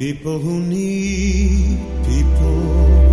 people who need people.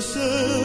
person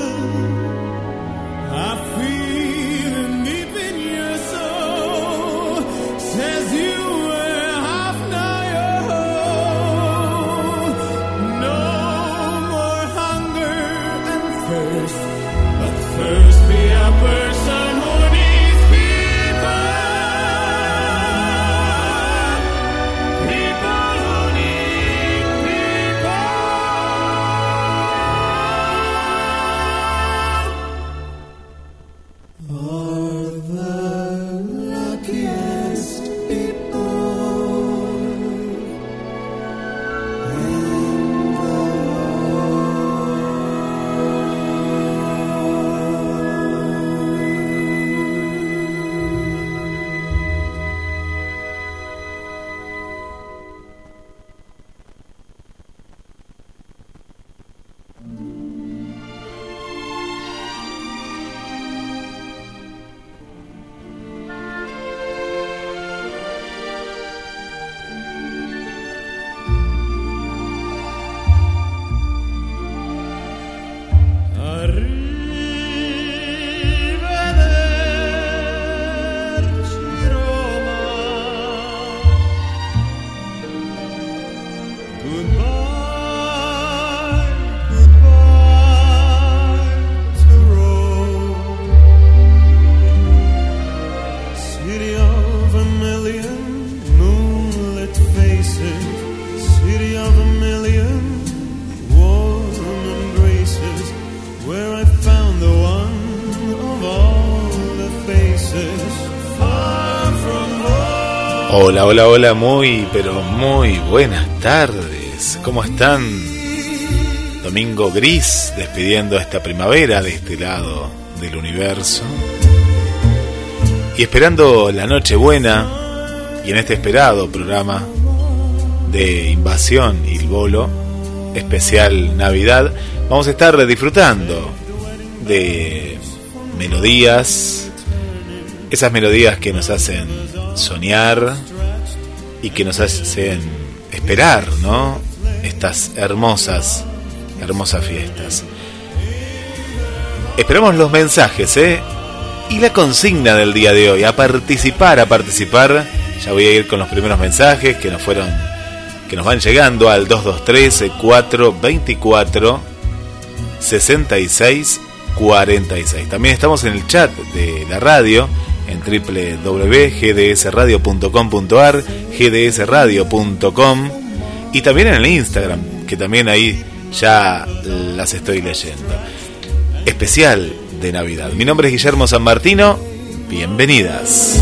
Hola, hola, hola, muy, pero muy buenas tardes. ¿Cómo están? Domingo gris, despidiendo esta primavera de este lado del universo. Y esperando la noche buena y en este esperado programa de Invasión y el Bolo, especial Navidad, vamos a estar disfrutando de melodías, esas melodías que nos hacen soñar, y que nos hacen esperar, ¿no? Estas hermosas, hermosas fiestas. Esperamos los mensajes, ¿eh? Y la consigna del día de hoy, a participar, a participar. Ya voy a ir con los primeros mensajes que nos fueron, que nos van llegando al 223 424 66 También estamos en el chat de la radio en www.gdsradio.com.ar, gdsradio.com y también en el Instagram, que también ahí ya las estoy leyendo. Especial de Navidad. Mi nombre es Guillermo San Martino. Bienvenidas.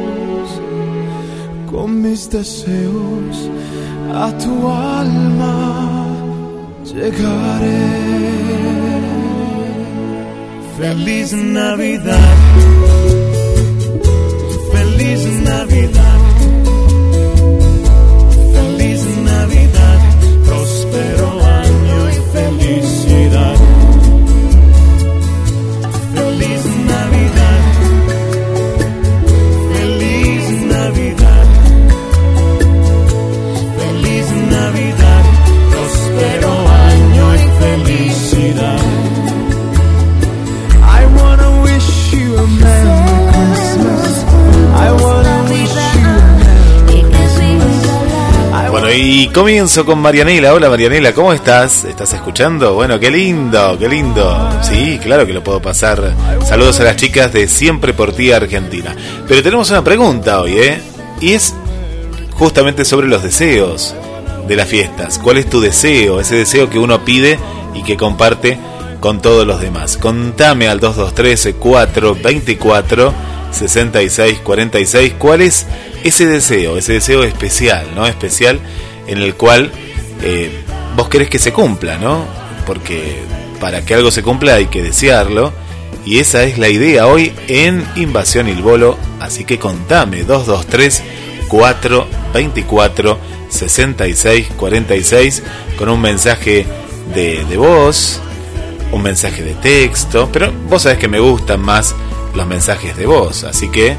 con mis deseos a tu alma llegaré. Feliz Navidad, feliz Navidad, y comienzo con Marianela. Hola Marianela, ¿cómo estás? ¿Estás escuchando? Bueno, qué lindo, qué lindo. Sí, claro que lo puedo pasar. Saludos a las chicas de Siempre por ti Argentina. Pero tenemos una pregunta hoy, ¿eh? Y es justamente sobre los deseos de las fiestas. ¿Cuál es tu deseo? Ese deseo que uno pide y que comparte con todos los demás. Contame al 223 424 6646 cuál es ese deseo, ese deseo especial, ¿no? Especial en el cual eh, vos querés que se cumpla, ¿no? Porque para que algo se cumpla hay que desearlo. Y esa es la idea hoy en Invasión Il Bolo. Así que contame 223 424 6646 con un mensaje de, de voz, un mensaje de texto, pero vos sabés que me gustan más los mensajes de voz, así que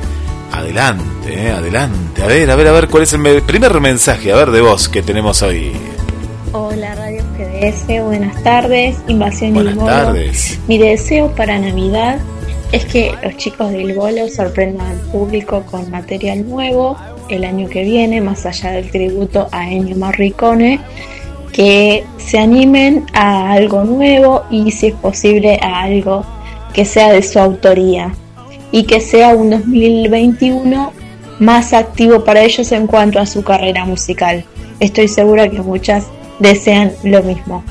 adelante, eh, adelante. A ver, a ver, a ver, ¿cuál es el primer mensaje, a ver, de voz que tenemos hoy? Hola Radio GDS, buenas tardes, Invasión Buenas Bolo. tardes. Mi deseo para Navidad es que los chicos del Bolo sorprendan al público con material nuevo el año que viene, más allá del tributo a Ennio Morricone, que se animen a algo nuevo y si es posible a algo que sea de su autoría y que sea un 2021 más activo para ellos en cuanto a su carrera musical. Estoy segura que muchas desean lo mismo.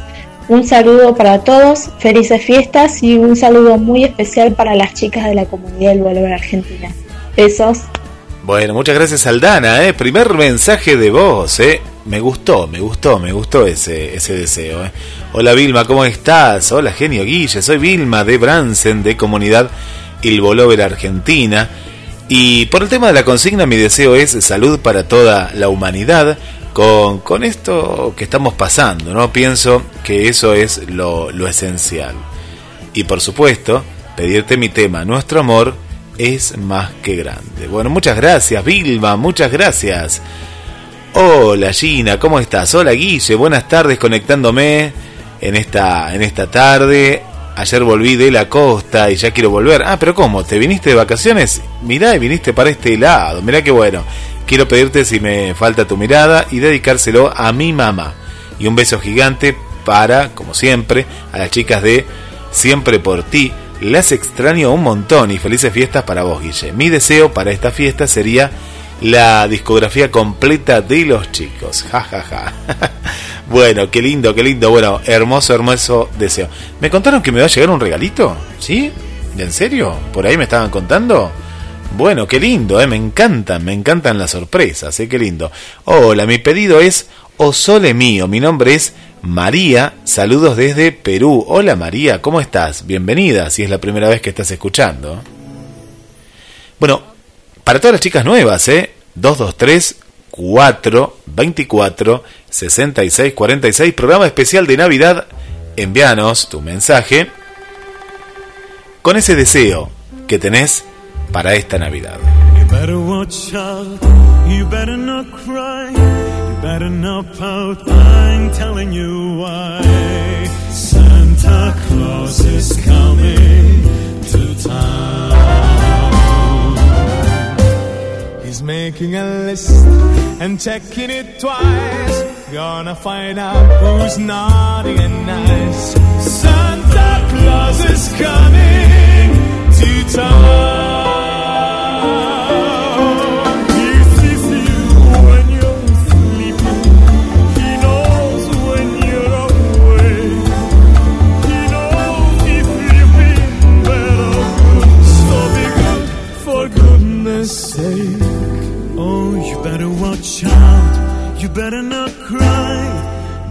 Un saludo para todos, felices fiestas y un saludo muy especial para las chicas de la comunidad del Valor Argentina. Besos. Bueno, muchas gracias Aldana, ¿eh? Primer mensaje de voz, ¿eh? Me gustó, me gustó, me gustó ese, ese deseo, ¿eh? Hola Vilma, ¿cómo estás? Hola Genio Guille, soy Vilma de Bransen, de Comunidad Il Bolover Argentina. Y por el tema de la consigna, mi deseo es salud para toda la humanidad. Con, con esto que estamos pasando, ¿no? Pienso que eso es lo, lo esencial. Y por supuesto, pedirte mi tema, nuestro amor es más que grande. Bueno, muchas gracias, Vilma, muchas gracias. Hola Gina, ¿cómo estás? Hola Guille, buenas tardes conectándome en esta, en esta tarde. Ayer volví de la costa y ya quiero volver. Ah, pero ¿cómo? ¿Te viniste de vacaciones? Mirá y viniste para este lado. Mirá qué bueno. Quiero pedirte si me falta tu mirada y dedicárselo a mi mamá. Y un beso gigante para, como siempre, a las chicas de Siempre por ti Las extraño un montón y felices fiestas para vos, Guille. Mi deseo para esta fiesta sería la discografía completa de los chicos. Ja, ja, ja. bueno, qué lindo, qué lindo. Bueno, hermoso, hermoso deseo. ¿Me contaron que me va a llegar un regalito? ¿Sí? ¿En serio? ¿Por ahí me estaban contando? Bueno, qué lindo, ¿eh? me encantan, me encantan las sorpresas, ¿eh? qué lindo. Hola, mi pedido es O Sole Mío, mi nombre es María, saludos desde Perú. Hola María, ¿cómo estás? Bienvenida, si es la primera vez que estás escuchando. Bueno, para todas las chicas nuevas, ¿eh? 223 424 66 46, programa especial de Navidad. Envíanos tu mensaje con ese deseo que tenés para esta Navidad. Better watch out, I'm telling you why. Santa Claus is coming to town. He's making a list and checking it twice. Gonna find out who's naughty and nice. Santa Claus is coming to town.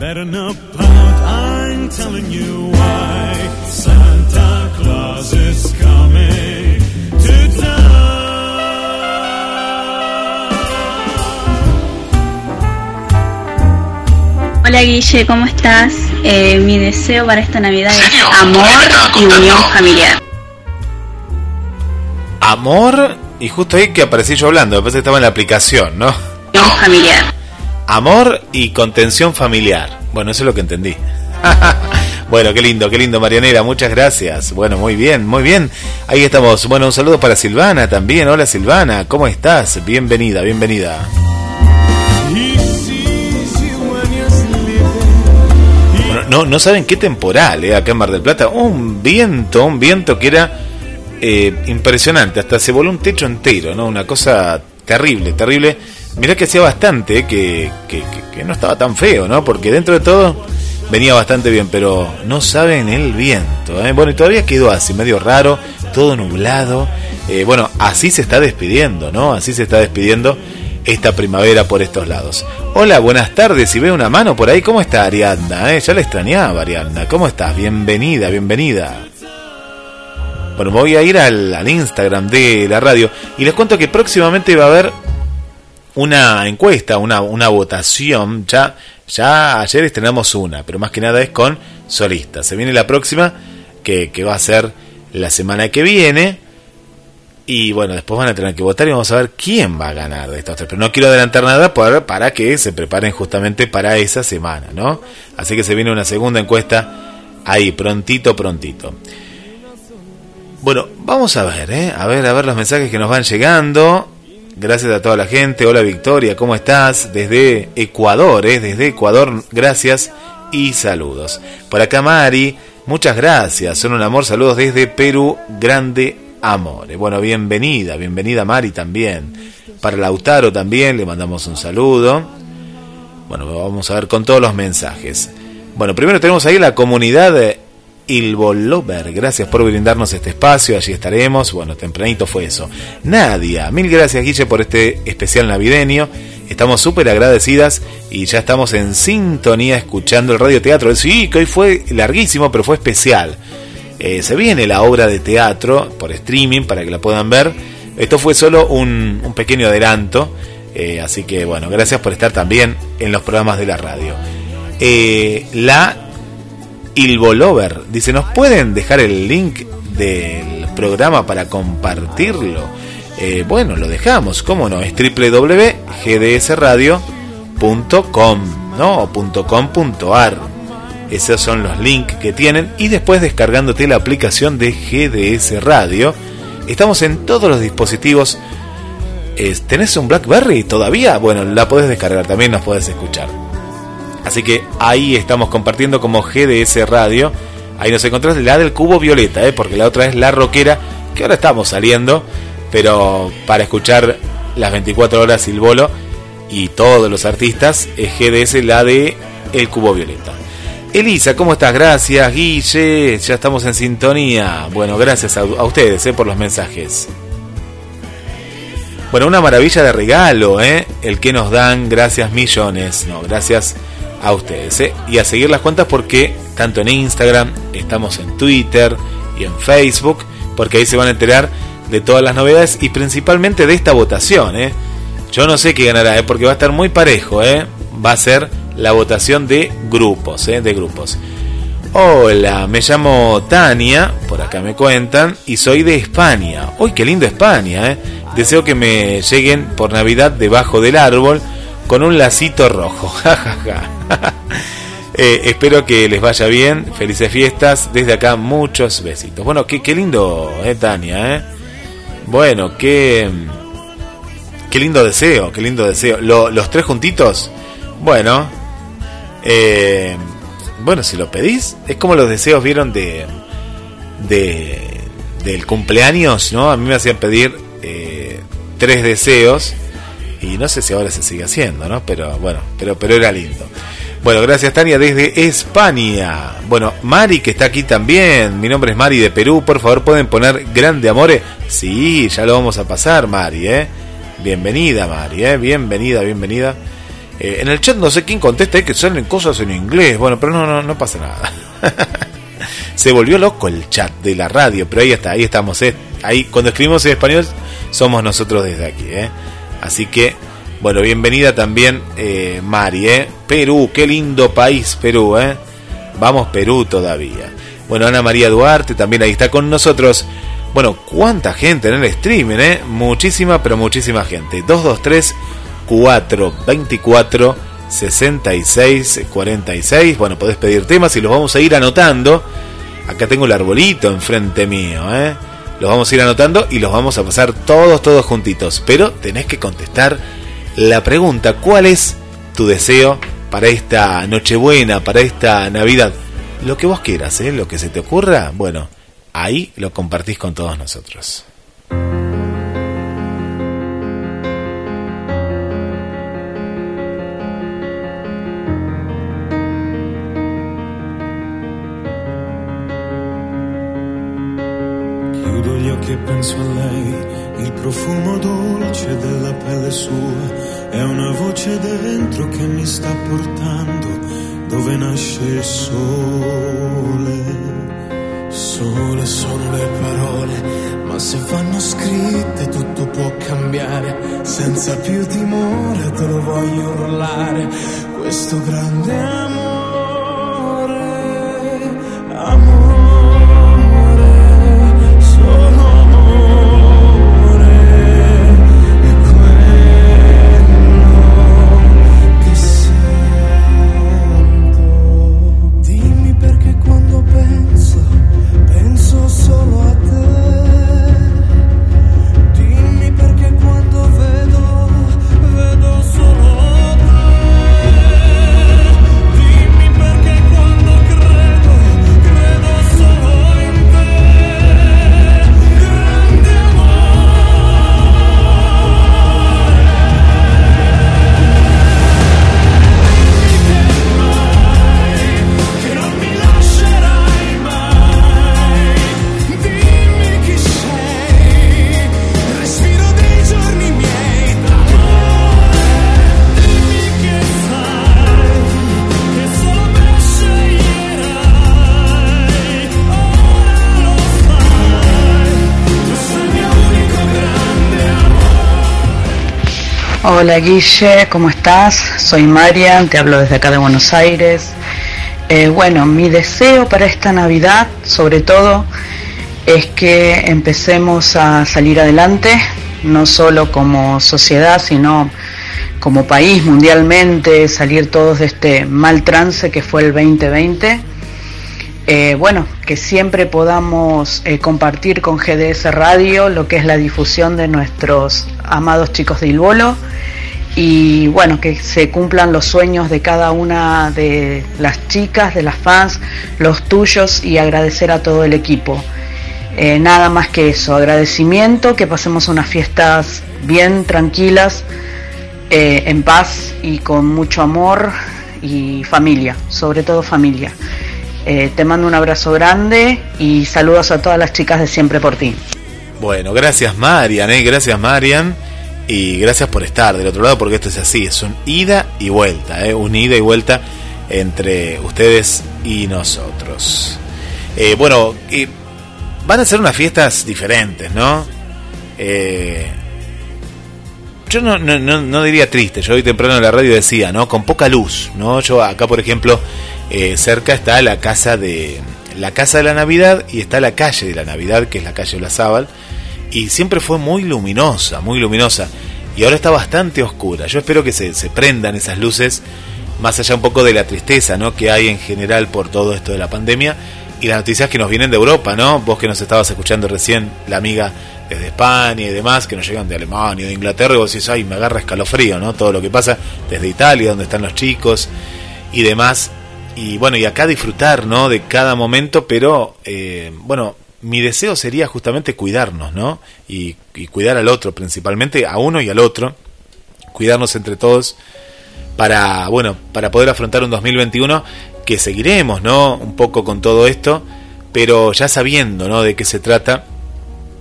Better not pout. I'm telling you why. Santa Claus is coming to town. Hola Guille, ¿cómo estás? Eh, mi deseo para esta Navidad es amor y unión familiar. Amor, y justo ahí que aparecí yo hablando, después estaba en la aplicación, ¿no? Unión familiar. Amor y contención familiar. Bueno, eso es lo que entendí. bueno, qué lindo, qué lindo, Marianera. Muchas gracias. Bueno, muy bien, muy bien. Ahí estamos. Bueno, un saludo para Silvana también. Hola Silvana, ¿cómo estás? Bienvenida, bienvenida. No, no saben qué temporal, ¿eh? Acá en Mar del Plata. Un viento, un viento que era eh, impresionante. Hasta se voló un techo entero, ¿no? Una cosa terrible, terrible. Mirá que hacía bastante, que, que, que- que no estaba tan feo, ¿no? Porque dentro de todo venía bastante bien, pero no saben el viento, ¿eh? Bueno, y todavía quedó así, medio raro, todo nublado. Eh, bueno, así se está despidiendo, ¿no? Así se está despidiendo esta primavera por estos lados. Hola, buenas tardes. Si ve una mano por ahí, ¿cómo está Ariadna? eh? Ya la extrañaba, Ariadna. ¿Cómo estás? Bienvenida, bienvenida. Bueno, voy a ir al, al Instagram de la radio y les cuento que próximamente va a haber una encuesta, una, una votación. Ya, ya ayer estrenamos una, pero más que nada es con solistas. Se viene la próxima, que, que va a ser la semana que viene. Y bueno, después van a tener que votar y vamos a ver quién va a ganar de estos tres. Pero no quiero adelantar nada para, para que se preparen justamente para esa semana, ¿no? Así que se viene una segunda encuesta ahí, prontito, prontito. Bueno, vamos a ver, ¿eh? A ver, a ver los mensajes que nos van llegando. Gracias a toda la gente. Hola Victoria, ¿cómo estás? Desde Ecuador, ¿eh? Desde Ecuador, gracias y saludos. Por acá Mari, muchas gracias. Son un amor, saludos desde Perú, grande amor. Bueno, bienvenida, bienvenida Mari también. Para Lautaro también le mandamos un saludo. Bueno, vamos a ver con todos los mensajes. Bueno, primero tenemos ahí la comunidad de Ilbolover. Gracias por brindarnos este espacio. Allí estaremos. Bueno, tempranito fue eso. Nadia, mil gracias, Guille, por este especial navideño. Estamos súper agradecidas y ya estamos en sintonía escuchando el radioteatro. Sí, que hoy fue larguísimo, pero fue especial. Eh, se viene la obra de teatro por streaming para que la puedan ver. Esto fue solo un, un pequeño adelanto. eh, así que bueno, gracias por estar también en los programas de la radio. Eh, la Ilbolover dice, ¿nos pueden dejar el link del programa para compartirlo? Eh, bueno, lo dejamos, ¿cómo no? Es www.gdsradio.com, ¿no? .com.ar. Esos son los links que tienen. Y después descargándote la aplicación de GDS Radio. Estamos en todos los dispositivos. Eh, ¿Tenés un Blackberry todavía? Bueno, la podés descargar, también nos podés escuchar. Así que ahí estamos compartiendo como GDS Radio. Ahí nos encontrás la del cubo violeta, ¿eh? porque la otra es la rockera, que ahora estamos saliendo, pero para escuchar las 24 horas el bolo y todos los artistas, es GDS la de El Cubo Violeta. Elisa, ¿cómo estás? Gracias, Guille, ya estamos en sintonía. Bueno, gracias a, ustedes ¿eh? por los mensajes. Bueno, una maravilla de regalo, ¿eh? El que nos dan, gracias millones. No, gracias a ustedes, ¿eh? Y a seguir las cuentas porque tanto en Instagram, estamos en Twitter y en Facebook, porque ahí se van a enterar de todas las novedades y principalmente de esta votación, ¿eh? Yo no sé qué ganará, ¿eh? Porque va a estar muy parejo, ¿eh? Va a ser la votación de grupos, ¿eh? De grupos. Hola, me llamo Tania, por acá me cuentan, y soy de España. Uy, qué lindo España, ¿eh? Deseo que me lleguen por Navidad debajo del árbol con un lacito rojo. eh, espero que les vaya bien. Felices fiestas. Desde acá muchos besitos. Bueno, qué, qué lindo, eh, Tania. Eh. Bueno, qué, qué lindo deseo, qué lindo deseo. los tres juntitos. Bueno. Eh, bueno, si lo pedís, es como los deseos vieron de, de del cumpleaños, ¿no? A mí me hacían pedir eh, tres deseos y no sé si ahora se sigue haciendo, ¿no? Pero bueno, pero, pero era lindo. Bueno, gracias Tania desde España. Bueno, Mari que está aquí también. Mi nombre es Mari de Perú. Por favor, pueden poner Grande Amore. Sí, ya lo vamos a pasar, Mari, ¿eh? Bienvenida, Mari, ¿eh? Bienvenida, bienvenida. Eh, en el chat no sé quién contesta, es que salen cosas en inglés. Bueno, pero no, no, no pasa nada. se volvió loco el chat de la radio, pero ahí está, ahí estamos, ¿eh? Ahí, cuando escribimos en español, somos nosotros desde aquí, ¿eh? Así que, bueno, bienvenida también eh, Mari, ¿eh? Perú, qué lindo país Perú, ¿eh? Vamos Perú todavía. Bueno, Ana María Duarte también ahí está con nosotros. Bueno, cuánta gente en el streaming, ¿eh? Muchísima, pero muchísima gente. 223 424 66 46. Bueno, podés pedir temas y los vamos a ir anotando. Acá tengo el arbolito enfrente mío, ¿eh? Los vamos a ir anotando y los vamos a pasar todos, todos juntitos. Pero tenés que contestar la pregunta, ¿cuál es tu deseo para esta Nochebuena, para esta Navidad? Lo que vos quieras, ¿eh? Lo que se te ocurra, bueno, ahí lo compartís con todos nosotros. Penso a lei, il profumo dolce della pelle sua, è una voce dentro che mi sta portando dove nasce il sole. Sole sono le parole, ma se vanno scritte tutto può cambiare, senza più timore te lo voglio urlare, questo grande amore, Hola Guille, ¿cómo estás? Soy Marian, te hablo desde acá de Buenos Aires. Eh, bueno, mi deseo para esta Navidad, sobre todo, es que empecemos a salir adelante, no solo como sociedad, sino como país mundialmente, salir todos de este mal trance que fue el 2020. Eh, bueno, que siempre podamos eh, compartir con GDS Radio lo que es la difusión de nuestros amados chicos de Ilbolo y bueno, que se cumplan los sueños de cada una de las chicas, de las fans, los tuyos y agradecer a todo el equipo. Eh, nada más que eso, agradecimiento, que pasemos unas fiestas bien tranquilas, en paz y con mucho amor y familia, sobre todo familia. Eh, te mando un abrazo grande y saludos a todas las chicas de Siempre por ti. Bueno, gracias Marian, eh, gracias Marian. Y gracias por estar del otro lado, porque esto es así, es un ida y vuelta, ¿eh? un ida y vuelta entre ustedes y nosotros. Eh, bueno, van a ser unas fiestas diferentes, ¿no? Eh, yo no, no, no, diría triste, yo hoy temprano en la radio decía, ¿no? Con poca luz, ¿no? Yo acá, por ejemplo, eh, cerca está la casa de la casa de la Navidad y está la calle de la Navidad, que es la calle Olazábal y siempre fue muy luminosa, muy luminosa. Y ahora está bastante oscura. Yo espero que se, se prendan esas luces, más allá un poco de la tristeza ¿no? que hay en general por todo esto de la pandemia y las noticias que nos vienen de Europa, ¿no? Vos que nos estabas escuchando recién, la amiga desde España y demás, que nos llegan de Alemania, de Inglaterra, y vos decís, ay, me agarra escalofrío, ¿no? Todo lo que pasa desde Italia, donde están los chicos y demás. Y bueno, y acá disfrutar, ¿no? De cada momento, pero, eh, bueno, mi deseo sería justamente cuidarnos, ¿no? Y, cuidar al otro, principalmente a uno y al otro, cuidarnos entre todos para, bueno, para poder afrontar un 2021 que seguiremos, ¿no? Un poco con todo esto, pero ya sabiendo, ¿no? De qué se trata,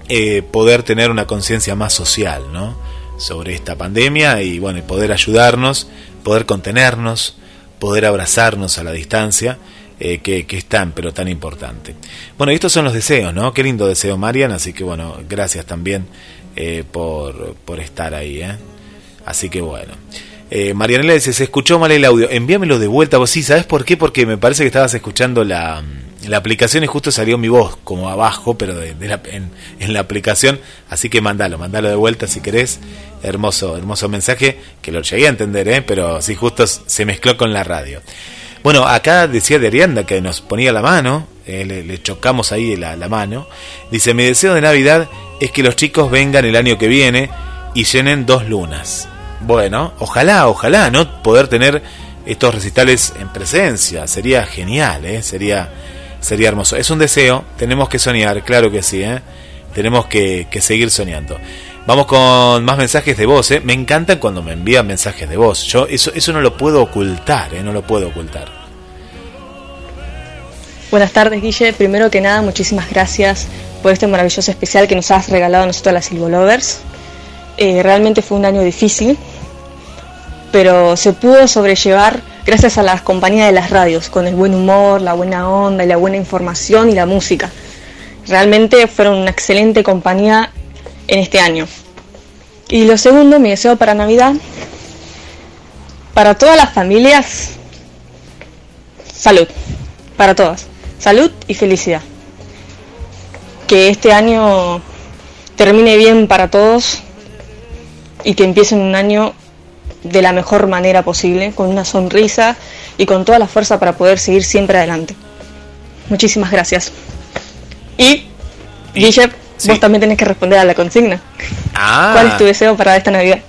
eh, poder tener una conciencia más social, ¿no? Sobre esta pandemia y, bueno, poder ayudarnos, poder contenernos, poder abrazarnos a la distancia eh, que, es tan, pero tan importante. Bueno, estos son los deseos, ¿no? Qué lindo deseo, Marian, así que bueno, gracias también eh, por, por estar ahí, ¿eh? Así que bueno. Eh, Marianela dice, se escuchó mal el audio, envíamelo de vuelta vos, sí, ¿sabes por qué? Porque me parece que estabas escuchando la, la aplicación y justo salió mi voz como abajo, pero de, en, en, la aplicación, así que mandalo, mandalo de vuelta si querés, hermoso, hermoso mensaje, que lo llegué a entender, ¿eh? pero sí, justo se mezcló con la radio. Bueno, acá decía de Arianda que nos ponía la mano, eh, le, chocamos ahí la, la, mano. Dice, mi deseo de Navidad es que los chicos vengan el año que viene y llenen dos lunas. Bueno, ojalá, ojalá, ¿no? Poder tener estos recitales en presencia. Sería genial, ¿eh? Sería, sería hermoso. Es un deseo, tenemos que soñar, claro que sí, ¿eh? Tenemos que, que seguir soñando. Vamos con más mensajes de voz, ¿eh? Me encantan cuando me envían mensajes de voz. Yo eso, eso no lo puedo ocultar, ¿eh? No lo puedo ocultar. Buenas tardes, Guille. Primero que nada, muchísimas gracias por este maravilloso especial que nos has regalado a nosotros, las Silvo Lovers. Eh, realmente fue un año difícil, pero se pudo sobrellevar gracias a las compañías de las radios, con el buen humor, la buena onda y la buena información y la música. Realmente fueron una excelente compañía en este año. Y lo segundo, mi deseo para Navidad, para todas las familias, salud, para todas, salud y felicidad. Que este año termine bien para todos y que empiece un año de la mejor manera posible, con una sonrisa y con toda la fuerza para poder seguir siempre adelante. Muchísimas gracias. Y, Guille, Vos también tenés que responder a la consigna. Ah. ¿Cuál es tu deseo para esta Navidad?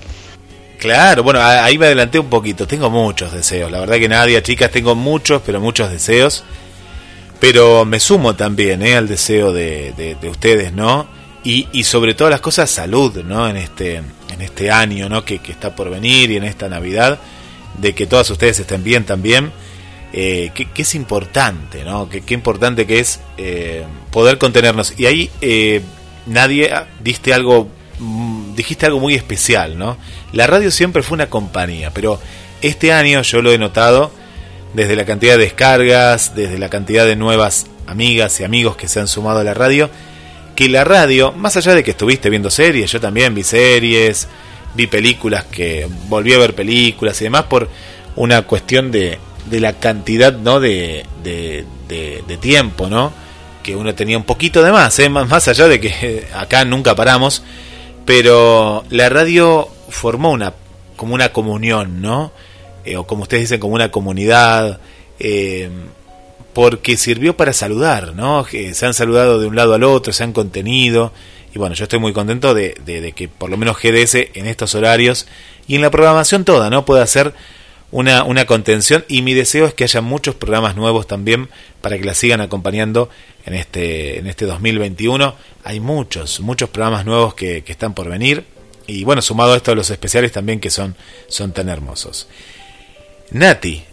Claro, bueno, ahí me adelanté un poquito. Tengo muchos deseos. La verdad que nadie, chicas, tengo muchos, pero muchos deseos. Pero me sumo también eh, al deseo de, de, ustedes, ¿no? Y, y, sobre todas las cosas, salud, ¿no? En este, en este año, ¿no? Que, que está por venir y en esta Navidad. De que todas ustedes estén bien también. Eh, que, es importante, ¿no? Que, qué importante que es eh, poder contenernos. Y ahí eh, nadie ah, diste algo, mm, dijiste algo muy especial, ¿no? La radio siempre fue una compañía, pero este año yo lo he notado desde la cantidad de descargas, desde la cantidad de nuevas amigas y amigos que se han sumado a la radio, que la radio, más allá de que estuviste viendo series, yo también vi series, vi películas que volví a ver películas y demás por una cuestión de, de la cantidad no de, de, de tiempo, ¿no? Que uno tenía un poquito de más, ¿eh? más, allá de que acá nunca paramos, pero la radio formó una como una comunión, ¿no? Eh, o como ustedes dicen, como una comunidad, eh, porque sirvió para saludar, ¿no? se han saludado de un lado al otro, se han contenido, y bueno, yo estoy muy contento de, de, que por lo menos GDS en estos horarios y en la programación toda, ¿no? Puede hacer una, una contención y mi deseo es que haya muchos programas nuevos también para que la sigan acompañando en este, en este 2021. Hay muchos, muchos programas nuevos que, que están por venir y bueno, sumado a esto los especiales también que son, son tan hermosos. Nati,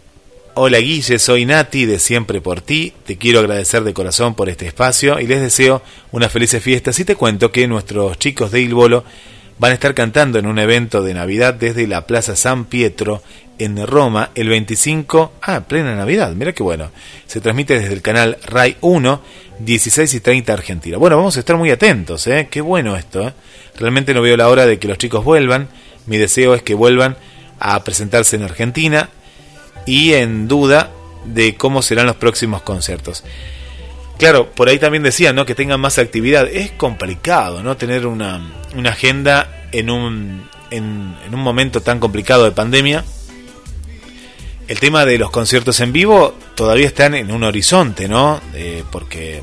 hola Guille, soy Nati de Siempre por ti, te quiero agradecer de corazón por este espacio y les deseo unas felices fiestas y te cuento que nuestros chicos de Il Bolo van a estar cantando en un evento de Navidad desde la Plaza San Pietro en Roma el 25, ah, plena Navidad, mira qué bueno, se transmite desde el canal RAI 1, 16 y 30 Argentina. Bueno, vamos a estar muy atentos, ¿eh? qué bueno esto, ¿eh? realmente no veo la hora de que los chicos vuelvan, mi deseo es que vuelvan a presentarse en Argentina y en duda de cómo serán los próximos conciertos. Claro, por ahí también decían, ¿no? Que tengan más actividad. Es complicado, ¿no? Tener una, agenda en un, en, un momento tan complicado de pandemia. El tema de los conciertos en vivo todavía están en un horizonte, ¿no? Porque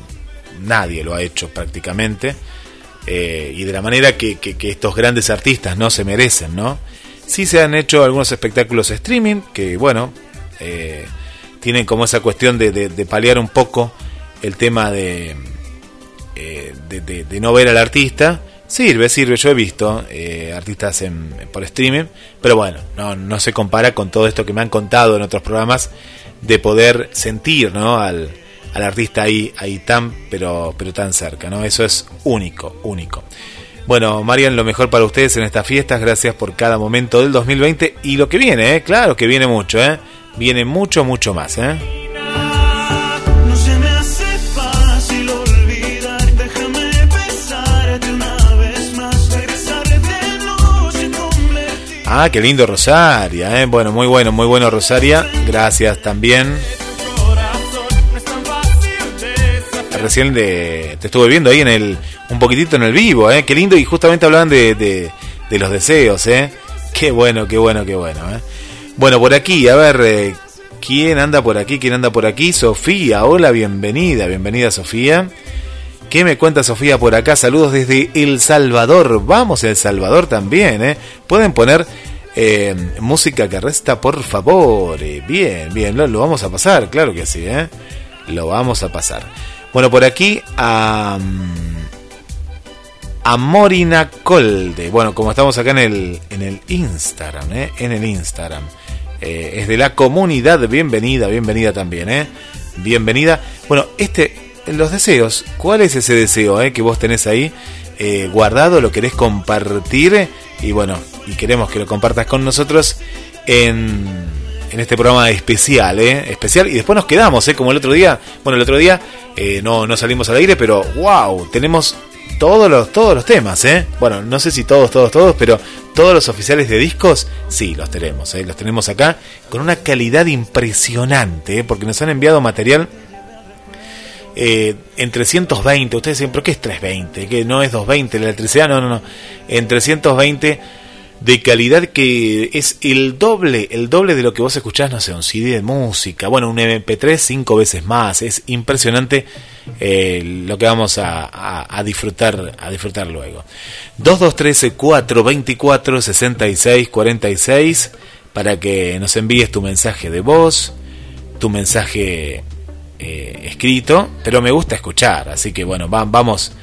nadie lo ha hecho prácticamente. Eh, y de la manera que, que, estos grandes artistas no se merecen, ¿no? Sí se han hecho algunos espectáculos streaming, que bueno, eh, tienen como esa cuestión de, de, paliar un poco el tema de, eh, de, de, no ver al artista. Sirve, sirve, yo he visto eh, artistas en, por streaming, pero bueno, no, no se compara con todo esto que me han contado en otros programas de poder sentir ¿no? al, al artista ahí, ahí tan, pero, pero tan cerca, ¿no? Eso es único, único. Bueno, Marian, lo mejor para ustedes en estas fiestas, gracias por cada momento del 2020 y lo que viene, ¿eh? claro que viene mucho, ¿eh? viene mucho, mucho más. ¿eh? Ah, qué lindo Rosaria, ¿eh? bueno, muy bueno, muy bueno Rosaria, gracias también. Recién te estuve viendo ahí en el, un poquitito en el vivo, ¿eh? qué lindo, y justamente hablaban de, de, de los deseos, ¿eh? qué bueno, qué bueno, qué bueno. ¿eh? Bueno, por aquí, a ver, eh, ¿quién anda por aquí? ¿Quién anda por aquí? Sofía, hola, bienvenida, bienvenida Sofía. ¿Qué me cuenta Sofía por acá? Saludos desde El Salvador. Vamos El Salvador también, ¿eh? Pueden poner eh, música que resta, por favor. Eh, bien, bien, lo, lo, vamos a pasar, claro que sí, ¿eh? Lo vamos a pasar. Bueno, por aquí a... a Morina Colde. Bueno, como estamos acá en el, en el Instagram, ¿eh? En el Instagram. Eh, es de la comunidad. Bienvenida, bienvenida también, ¿eh? Bienvenida. Bueno, este, los deseos. ¿Cuál es ese deseo eh, que vos tenés ahí eh, guardado? ¿Lo querés compartir? Y bueno, y queremos que lo compartas con nosotros en, en este programa especial, ¿eh? Especial. Y después nos quedamos, ¿eh? Como el otro día. Bueno, el otro día eh, no, no salimos al aire, pero wow, tenemos todos los, todos los temas, ¿eh? Bueno, no sé si todos, todos, todos, pero todos los oficiales de discos, sí, los tenemos, ¿eh? Los tenemos acá con una calidad impresionante. Porque nos han enviado material eh, en 320. Ustedes dicen, ¿pero qué es 320? Que no es 220 la electricidad, no, no, no. En 320 de calidad que es el doble, el doble de lo que vos escuchás, no sé, un CD de música, bueno, un MP3 cinco veces más, es impresionante eh, lo que vamos a, a, a, disfrutar, a disfrutar luego. 2213 424 66 46 para que nos envíes tu mensaje de voz, tu mensaje eh, escrito, pero me gusta escuchar, así que bueno, va, vamos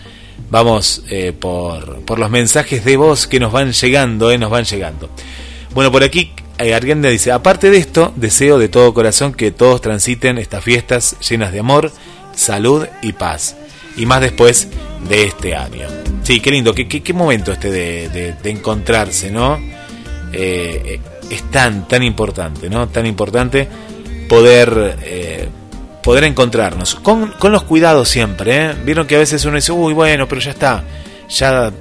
vamos eh, por, por, los mensajes de voz que nos van llegando, eh, nos van llegando. Bueno, por aquí eh, Arguenda dice, aparte de esto, deseo de todo corazón que todos transiten estas fiestas llenas de amor, salud y paz. Y más después de este año. Sí, qué lindo, qué, qué, qué momento este de, de, encontrarse, ¿no? Es tan, tan importante, ¿no? Tan importante poder poder encontrarnos con, con los cuidados siempre. ¿eh? Vieron que a veces uno dice, uy, bueno, pero ya está, ya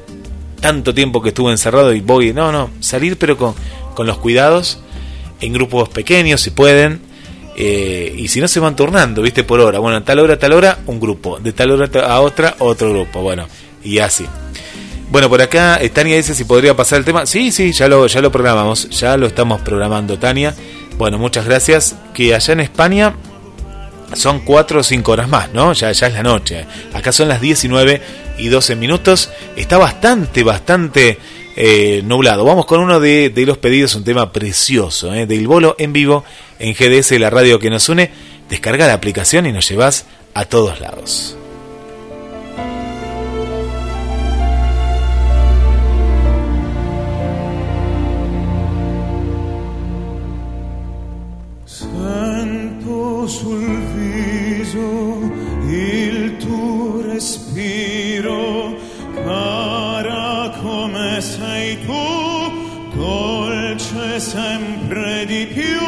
tanto tiempo que estuve encerrado y voy. No, no, salir pero con, con los cuidados, en grupos pequeños si pueden. Eh, y si no se van turnando, viste, por hora. Bueno, tal hora, tal hora, un grupo. De tal hora a otra, otro grupo. Bueno, y así. Bueno, por acá Tania dice si podría pasar el tema. Sí, sí, ya lo, ya lo programamos. Ya lo estamos programando, Tania. Bueno, muchas gracias. Que allá en España son 4 o 5 horas más, ¿no? Ya, es la noche. Acá son las 19 y 12 minutos. Está bastante, bastante eh, nublado. Vamos con uno de, los pedidos, un tema precioso, ¿eh? del bolo en vivo en GDS, la radio que nos une. Descarga la aplicación y nos llevas a todos lados. Sento più.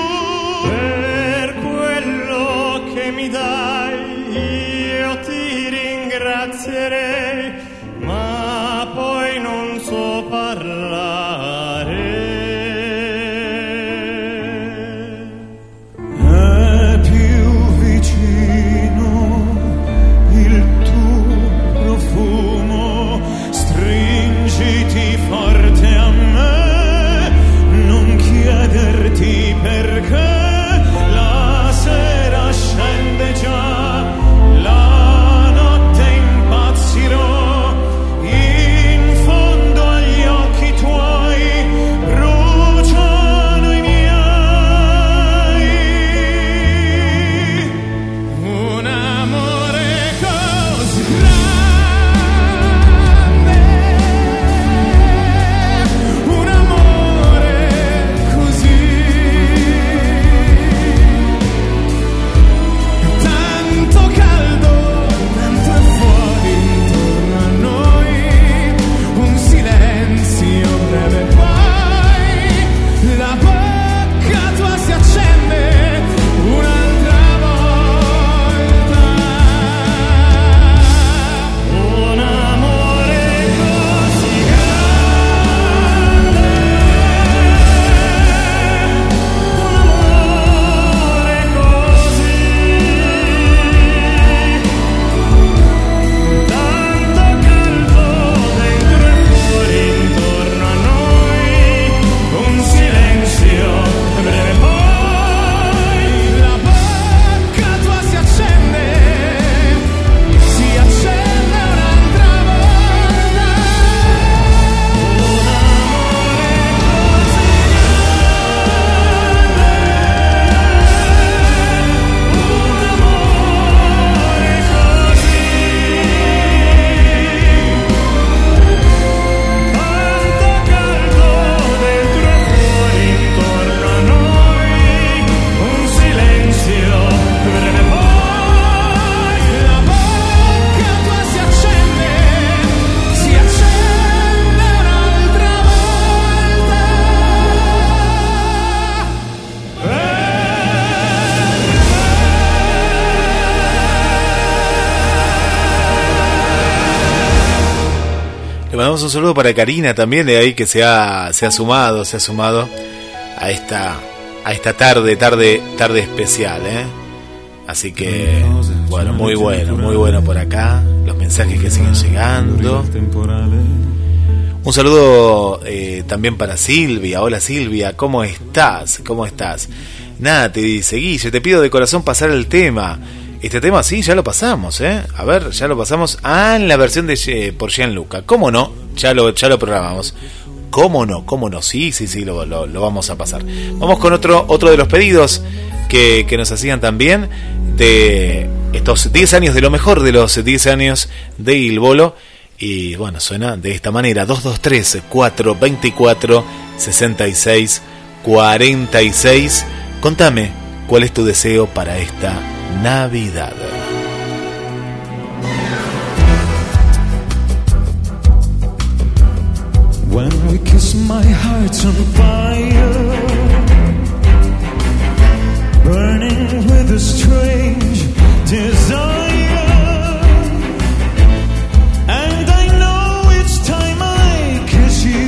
Per quello che mi dai io ti ringrazierei, mandamos un saludo para Karina también de ahí que se ha, se ha sumado, se ha sumado a esta, a esta tarde, tarde, tarde especial, ¿eh? Así que, bueno, muy bueno, muy bueno por acá. Los mensajes que siguen llegando. Un saludo eh, también para Silvia. Hola Silvia, ¿cómo estás? ¿Cómo estás? Nada, te dice, Guille, te pido de corazón pasar el tema. Este tema sí, ya lo pasamos, ¿eh? A ver, ya lo pasamos. Ah, en la versión de eh, por Gianluca. ¿Cómo no? Ya lo, ya lo programamos. ¿Cómo no? ¿Cómo no? Sí, sí, sí, lo, lo, lo vamos a pasar. Vamos con otro, otro de los pedidos que, que nos hacían también de estos 10 años, de lo mejor de los 10 años de Il Bolo. Y bueno, suena de esta manera: 223-424-6646. Contame cuál es tu deseo para esta Navidad. Kiss, my heart's on fire, burning with a strange desire. And I know it's time I kiss you.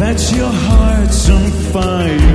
That your heart's on fire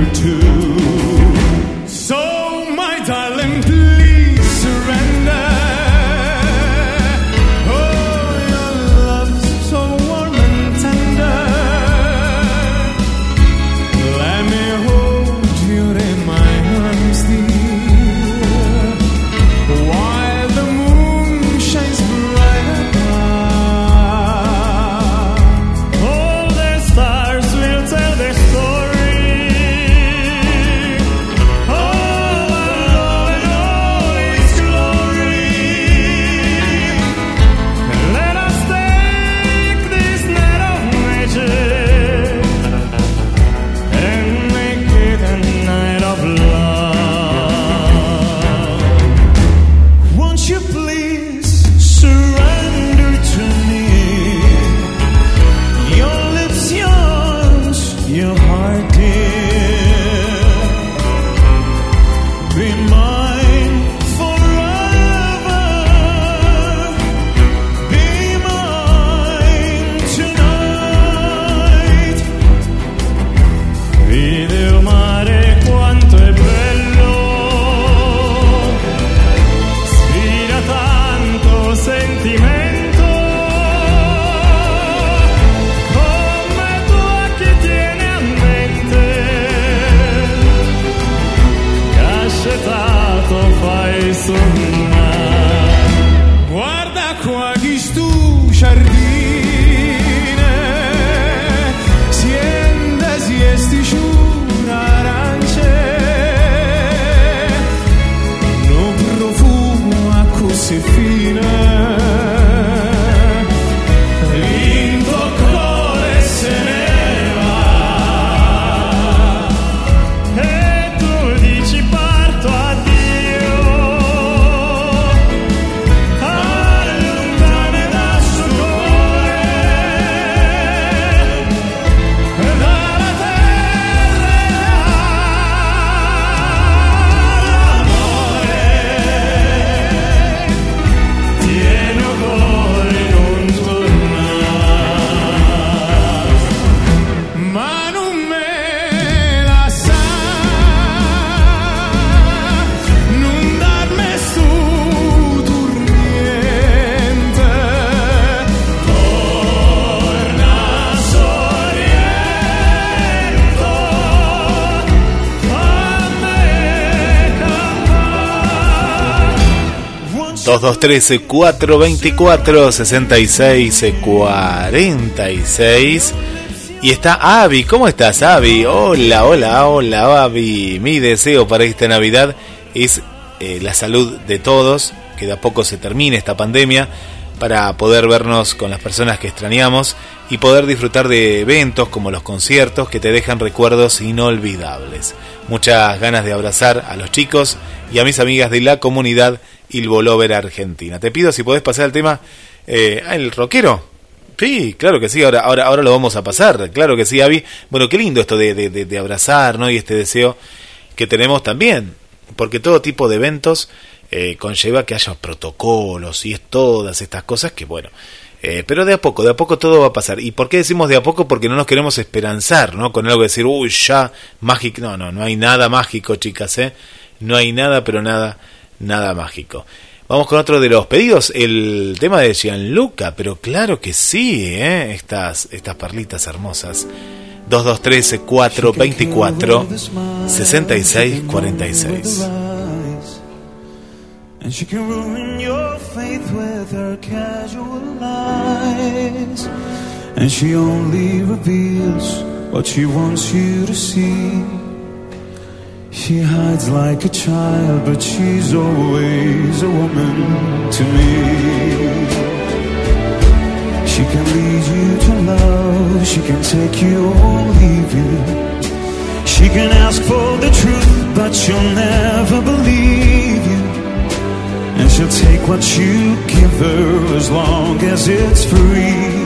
2213-424-6646. Y está Avi. ¿Cómo estás, Avi? Hola, hola, hola, Avi. Mi deseo para esta Navidad es eh, la salud de todos, que de a poco se termine esta pandemia, para poder vernos con las personas que extrañamos y poder disfrutar de eventos como los conciertos que te dejan recuerdos inolvidables. Muchas ganas de abrazar a los chicos y a mis amigas de la comunidad Ilvolover Argentina. Te pido si podés pasar el tema, eh, el rockero. Sí, claro que sí, ahora, ahora, ahora lo vamos a pasar, claro que sí, Avi. Bueno, qué lindo esto de, de, abrazar, ¿no? Y este deseo que tenemos también, porque todo tipo de eventos eh, conlleva que haya protocolos y es todas estas cosas que, bueno, eh, pero de a poco, de a poco todo va a pasar. ¿Y por qué decimos de a poco? Porque no nos queremos esperanzar, ¿no? Con algo de decir, uy, ya, mágico. No, no, no hay nada mágico, chicas, ¿eh? No hay nada, pero nada, nada mágico. Vamos con otro de los pedidos, el tema de Gianluca, pero claro que sí, ¿eh? Estas, estas perlitas hermosas. 2213 424 6646 And she can ruin your faith with her casual lies. And she only reveals what she wants you to see. She hides like a child, but she's always a woman to me. She can lead you to love, she can take you or leave you. She can ask for the truth, but she'll never believe you. And she'll take what you give her as long as it's free.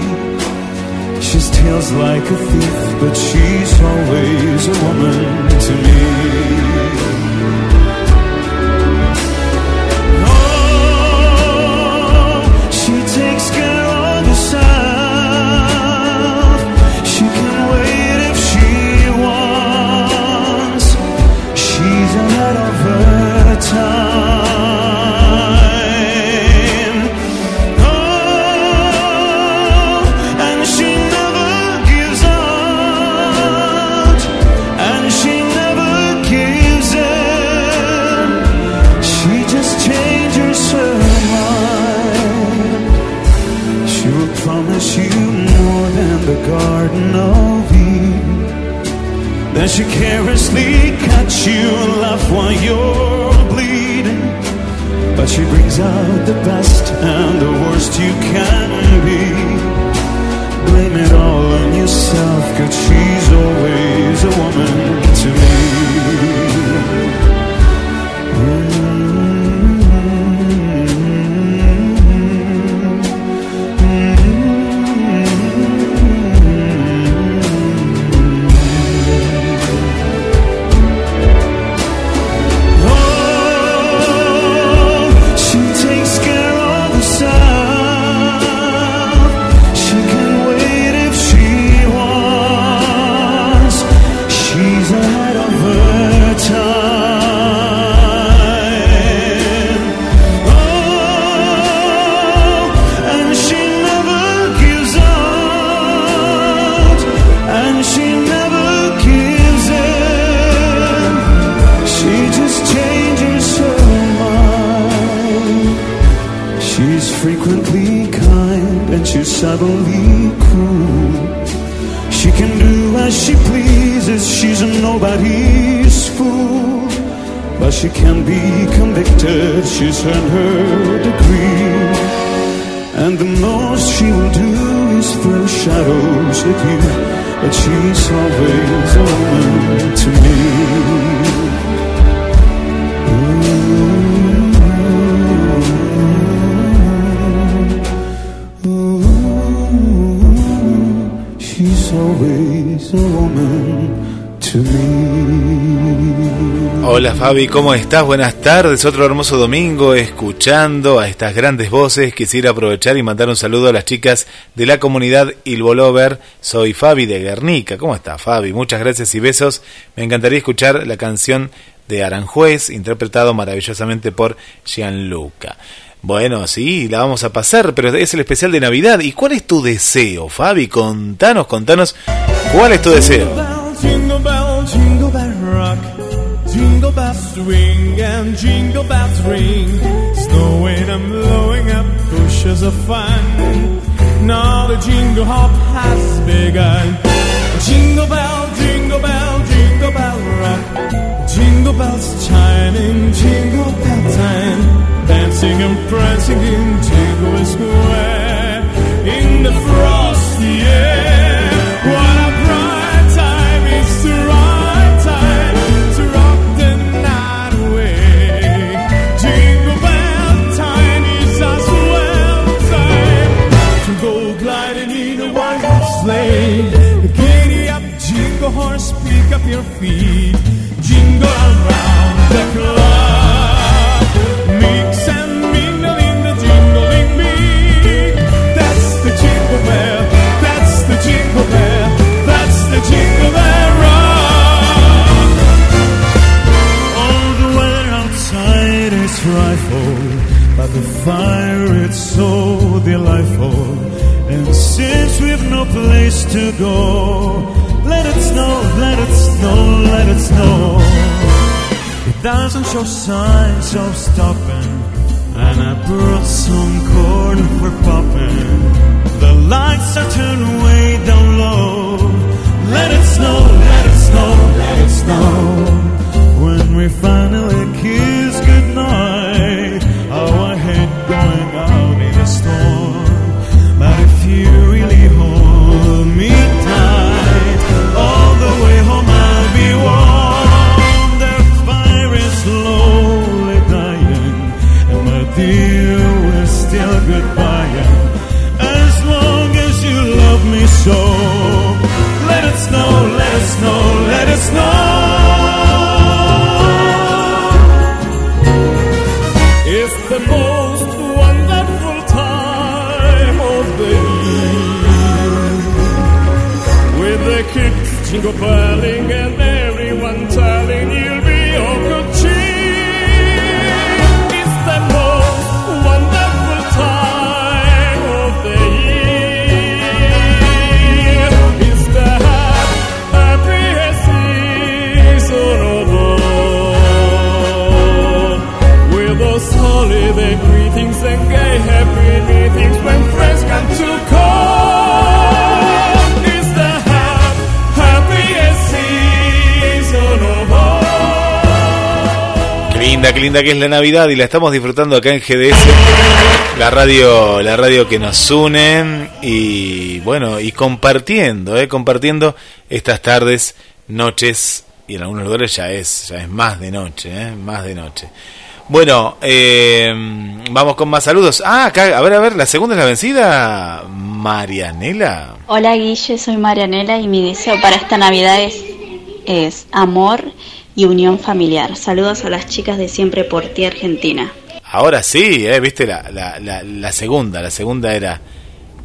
She steals like a thief, but she's always a woman to me. She carelessly cuts you and laugh while you're bleeding. But she brings out the best and the worst you can be. Blame it all on yourself, cause she's always a woman to me. Subtly cruel. She can do as she pleases, she's nobody's fool. But she can be convicted, she's earned her degree. And the most she will do is throw shadows at you. But she's always a woman to me. Hola Fabi, ¿cómo estás? Buenas tardes, otro hermoso domingo escuchando a estas grandes voces. Quisiera aprovechar y mandar un saludo a las chicas de la comunidad Ilvolover. Soy Fabi de Guernica. ¿Cómo está Fabi? Muchas gracias y besos. Me encantaría escuchar la canción de Aranjuez, interpretado maravillosamente por Gianluca. Bueno, sí, la vamos a pasar, pero es el especial de Navidad. ¿Y cuál es tu deseo, Fabi? Contanos, contanos, ¿cuál es tu deseo? Jingle bells ring and jingle bells ring. going and blowing up bushes of fun. Now the jingle hop has begun. Jingle bell, jingle bell, jingle bell rock. Jingle bells chiming, jingle bell time. Dancing and prancing in Jingle Square. In the frosty air. Feet. Jingle around the clock. Mix and mingle in the jingling beat. That's the jingle bell. That's the jingle bell. That's the jingle bell rock. All the weather outside is frightful, but the fire it's so delightful. And since we've no place to go, snow, let it snow, let it snow. It doesn't show signs of stopping, and I brought some corn for popping. The lights are turned way down low. Let it snow, let it snow, let it snow. When we finally linda, que es la Navidad y la estamos disfrutando acá en GDS, la radio, la radio que nos une y bueno, y compartiendo, eh, compartiendo estas tardes, noches y en algunos lugares ya es, ya es más de noche, eh, más de noche. Bueno, eh, vamos con más saludos. Ah, acá, a ver, a ver, la segunda es la vencida, Marianela. Hola Guille, soy Marianela y mi deseo para esta Navidad es, es amor y unión familiar. Saludos a las chicas de Siempre por ti Argentina. Ahora sí, eh, viste la, la, la, segunda, la segunda era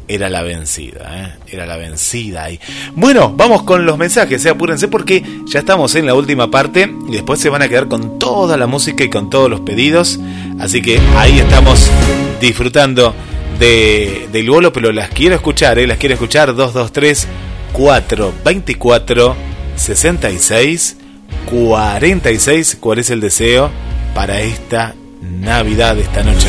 era la vencida, eh, era la vencida ahí. Bueno, vamos con los mensajes, eh, apúrense porque ya estamos en la última parte y después se van a quedar con toda la música y con todos los pedidos, así que ahí estamos disfrutando de, del bolo, pero las quiero escuchar, eh, las quiero escuchar 223 424 66 46, ¿cuál es el deseo para esta Navidad, esta noche?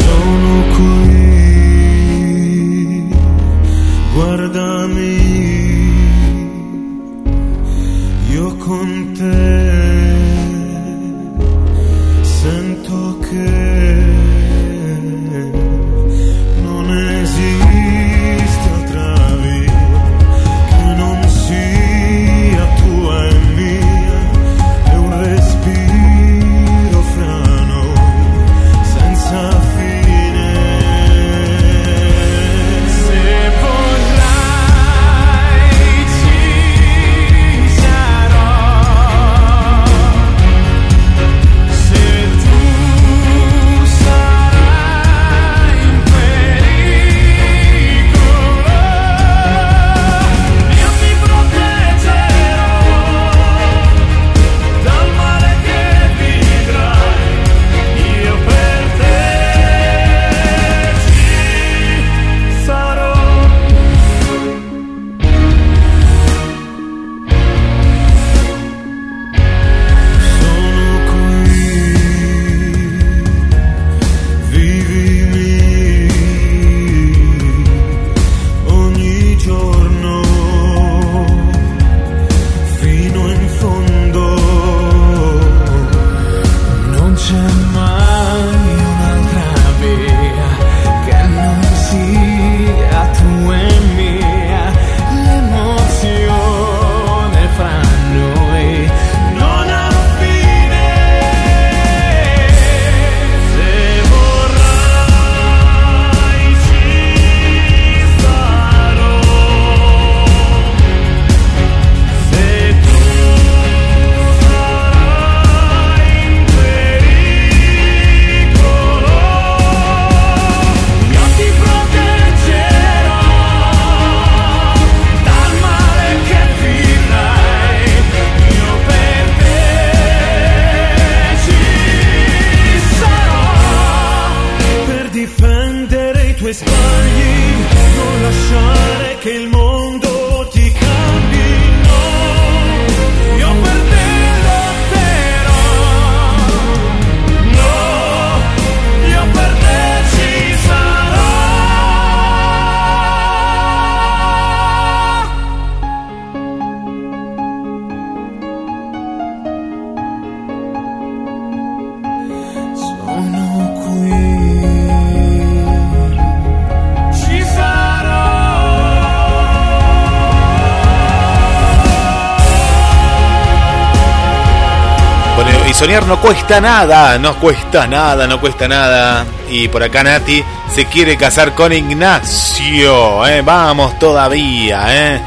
Soñar no cuesta nada, no cuesta nada, no cuesta nada. Y por acá Nati se quiere casar con Ignacio. ¿eh? Vamos todavía, ¿eh?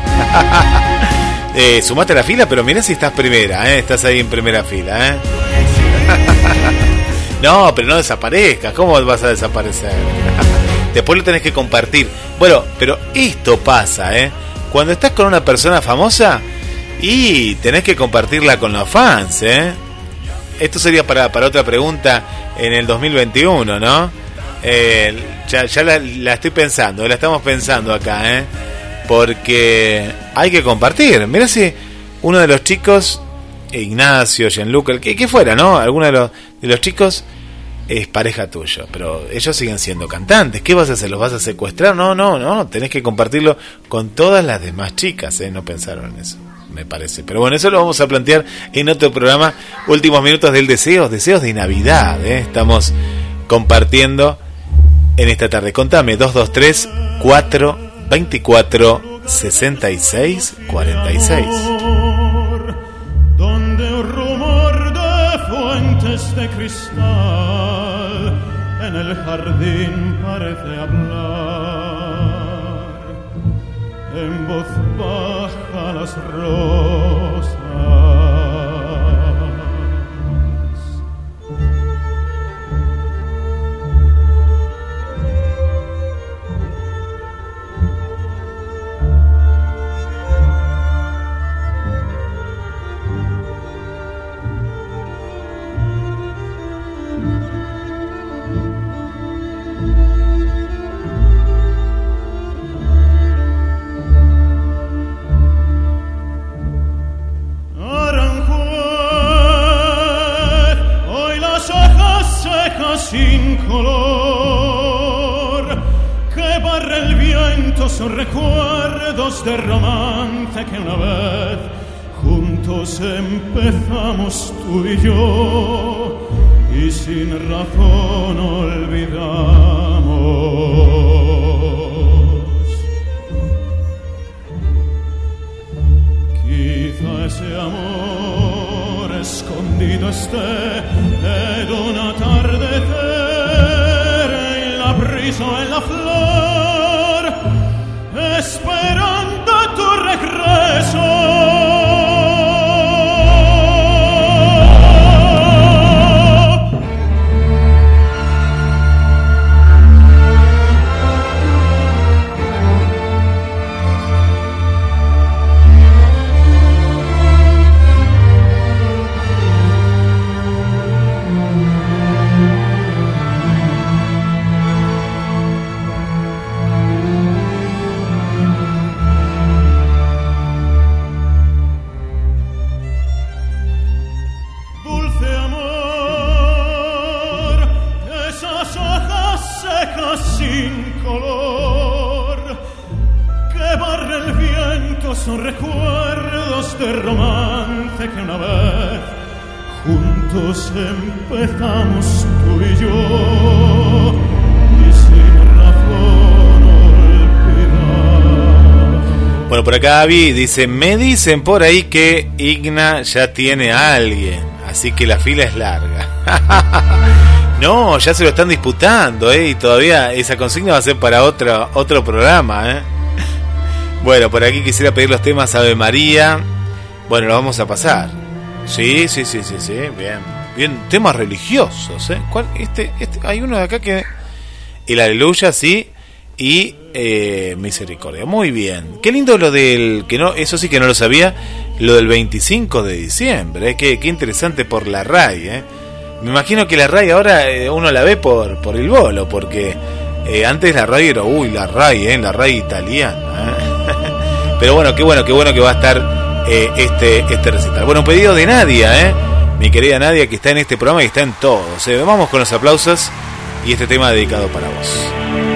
eh, sumate a la fila, pero mira si estás primera, ¿eh? Estás ahí en primera fila, ¿eh? no, pero no desaparezcas. ¿Cómo vas a desaparecer? Después lo tenés que compartir. Bueno, pero esto pasa, ¿eh? Cuando estás con una persona famosa y tenés que compartirla con los fans, ¿eh? Esto sería para, para otra pregunta en el 2021, ¿no? Eh, ya ya la, estoy pensando, la estamos pensando acá, ¿eh? Porque hay que compartir. Mira si uno de los chicos, Ignacio, Gianluca, el que, que fuera, ¿no? Alguno de los, de los chicos es pareja tuyo, pero ellos siguen siendo cantantes. ¿Qué vas a hacer? ¿Los vas a secuestrar? No, no, no. Tenés que compartirlo con todas las demás chicas, ¿eh? No pensaron en eso, me parece. Pero bueno, eso lo vamos a plantear en otro programa. Últimos minutos del deseo, deseos de Navidad, ¿eh? Estamos compartiendo en esta tarde. Contame, 223 424 66 46. donde un rumor de fuentes de cristal en el jardín parece hablar en voz baja las rosas. Sin color, que barre el viento son recuerdos de romance que una vez juntos empezamos tú y yo, y sin razón olvidamos. Quizá ese amor escondido esté en un atardecer, en la brisa o en la flor, Avi dice, me dicen por ahí que Igna ya tiene a alguien, así que la fila es larga. no, ya se lo están disputando, ¿eh? Y todavía esa consigna va a ser para otro, otro programa, ¿eh? Bueno, por aquí quisiera pedir los temas Ave María. Bueno, los vamos a pasar. Sí, sí, sí, sí, sí, bien. Bien, temas religiosos, ¿eh? ¿Cuál? Este, este, hay uno de acá que... El aleluya, sí, y eh, misericordia. Muy bien. Qué lindo lo del. que no, Eso sí que no lo sabía. Lo del 25 de diciembre. Eh. Qué, interesante por la RAI. Eh. Me imagino que la RAI ahora eh, uno la ve por, por el bolo. Porque antes la RAI era. Uy, la RAI, la RAI italiana. Pero bueno, qué bueno, qué bueno que va a estar este, este recital. Bueno, un pedido de Nadia. Mi querida Nadia que está en este programa y está en todos. Vamos con los aplausos y este tema dedicado para vos.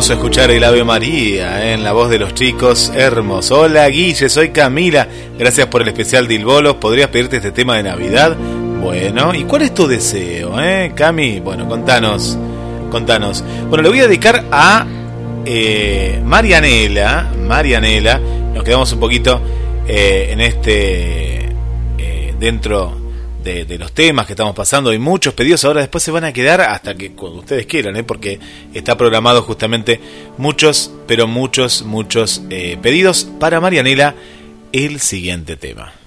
Hermoso escuchar el Ave María eh, en la voz de los chicos. Hermoso. Hola Guille, soy Camila. Gracias por el especial de Ilbolos. ¿Podrías pedirte este tema de Navidad? Bueno, ¿y cuál es tu deseo, eh, Cami? Bueno, contanos. Contanos. Bueno, le voy a dedicar a eh, Marianela. Marianela. Nos quedamos un poquito eh, en este. eh, dentro de, los temas que estamos pasando. Hay muchos pedidos. Ahora después se van a quedar hasta que cuando ustedes quieran, ¿eh? porque está programado justamente muchos, pero muchos, muchos eh, pedidos para Marianela. El siguiente tema.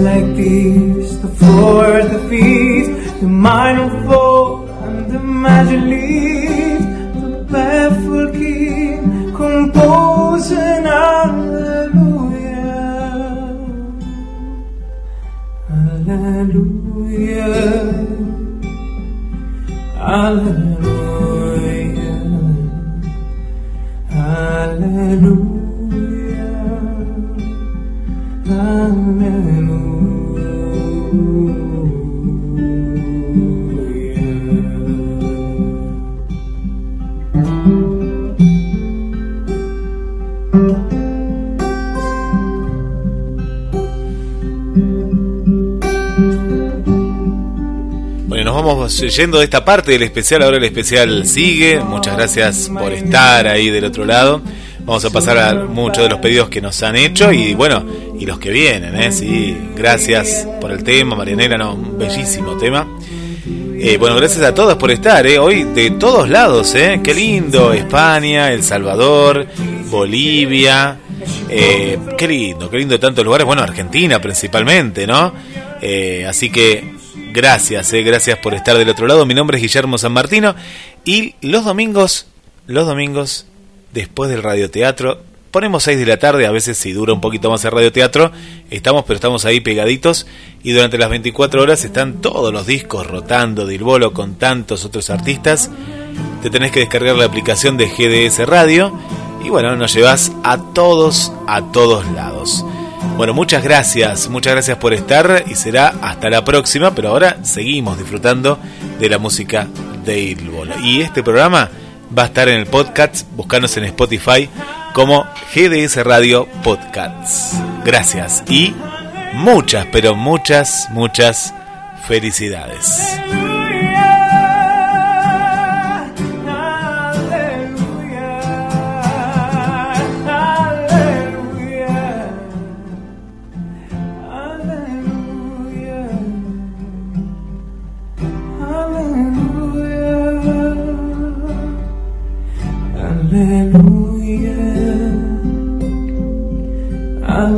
Like these, the floor at the feet, the mind will fall and the magic leaves. The baffled king composing hallelujah. Hallelujah. Hallelujah. Yendo de esta parte del especial. Ahora el especial sigue. Muchas gracias por estar ahí del otro lado. Vamos a pasar a muchos de los pedidos que nos han hecho y bueno, y los que vienen, ¿eh? Sí, gracias por el tema, Marianela, no, un bellísimo tema. Eh, bueno, gracias a todos por estar, ¿eh? Hoy de todos lados, ¿eh? Qué lindo, España, El Salvador, Bolivia, eh, qué lindo, qué lindo tantos lugares, bueno, Argentina principalmente, ¿no? Eh, así que gracias, eh, gracias por estar del otro lado. Mi nombre es Guillermo San Martino y los domingos, los domingos, después del radioteatro, ponemos 6 de la tarde, a veces si dura un poquito más el radioteatro, estamos, pero estamos ahí pegaditos y durante las 24 horas están todos los discos rotando de Bolo con tantos otros artistas. Te tenés que descargar la aplicación de GDS Radio y bueno, nos llevas a todos, a todos lados. Bueno, muchas gracias, muchas gracias por estar y será hasta la próxima, pero ahora seguimos disfrutando de la música de Il Bolo. Y este programa va a estar en el podcast, buscanos en Spotify como GDS Radio Podcasts. Gracias y muchas, pero muchas, muchas felicidades. A